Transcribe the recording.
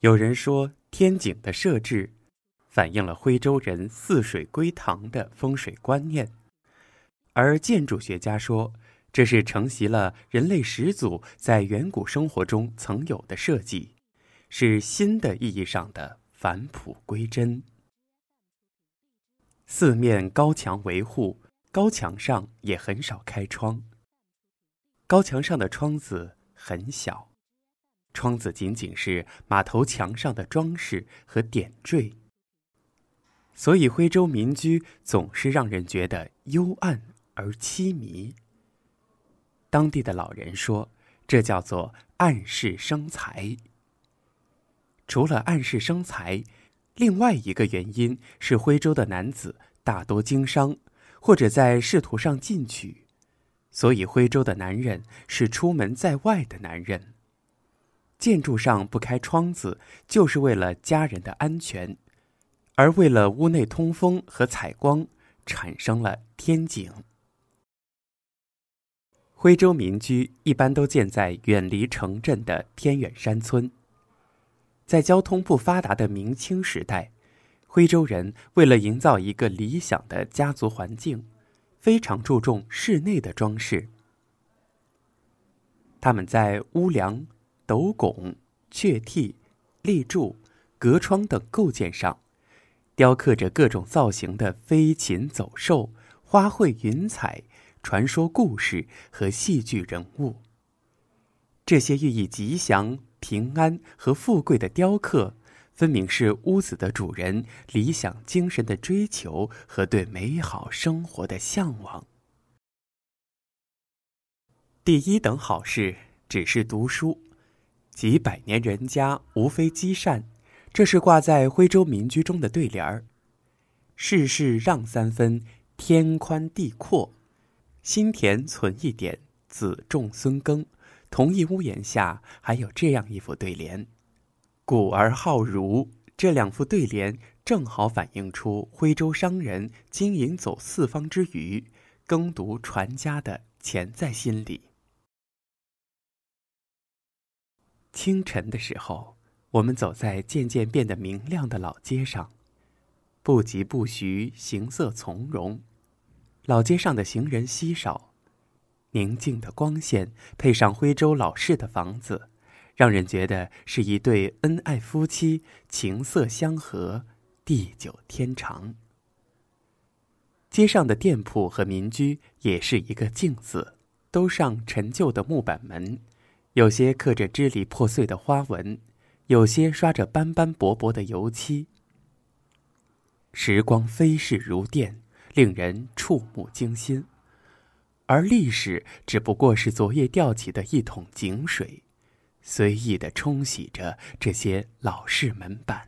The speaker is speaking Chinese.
有人说，天井的设置反映了徽州人四水归堂的风水观念，而建筑学家说，这是承袭了人类始祖在远古生活中曾有的设计，是新的意义上的返璞归真。四面高墙维护，高墙上也很少开窗。高墙上的窗子很小，窗子仅仅是马头墙上的装饰和点缀，所以徽州民居总是让人觉得幽暗而凄迷。当地的老人说，这叫做暗室生财。除了暗室生财。另外一个原因是，徽州的男子大多经商，或者在仕途上进取，所以徽州的男人是出门在外的男人。建筑上不开窗子，就是为了家人的安全，而为了屋内通风和采光，产生了天井。徽州民居一般都建在远离城镇的偏远山村。在交通不发达的明清时代，徽州人为了营造一个理想的家族环境，非常注重室内的装饰。他们在屋梁、斗拱、雀替、立柱、隔窗等构件上，雕刻着各种造型的飞禽走兽、花卉云彩、传说故事和戏剧人物。这些寓意吉祥。平安和富贵的雕刻，分明是屋子的主人理想精神的追求和对美好生活的向往。第一等好事只是读书，几百年人家无非积善，这是挂在徽州民居中的对联儿。世事让三分，天宽地阔，心田存一点，子重孙耕。同一屋檐下还有这样一副对联：“古而好儒。”这两副对联正好反映出徽州商人经营走四方之余，耕读传家的潜在心理。清晨的时候，我们走在渐渐变得明亮的老街上，不疾不徐，行色从容。老街上的行人稀少。宁静的光线配上徽州老式的房子，让人觉得是一对恩爱夫妻，情色相合，地久天长。街上的店铺和民居也是一个镜子，都上陈旧的木板门，有些刻着支离破碎的花纹，有些刷着斑斑驳驳的油漆。时光飞逝如电，令人触目惊心。而历史只不过是昨夜吊起的一桶井水，随意的冲洗着这些老式门板。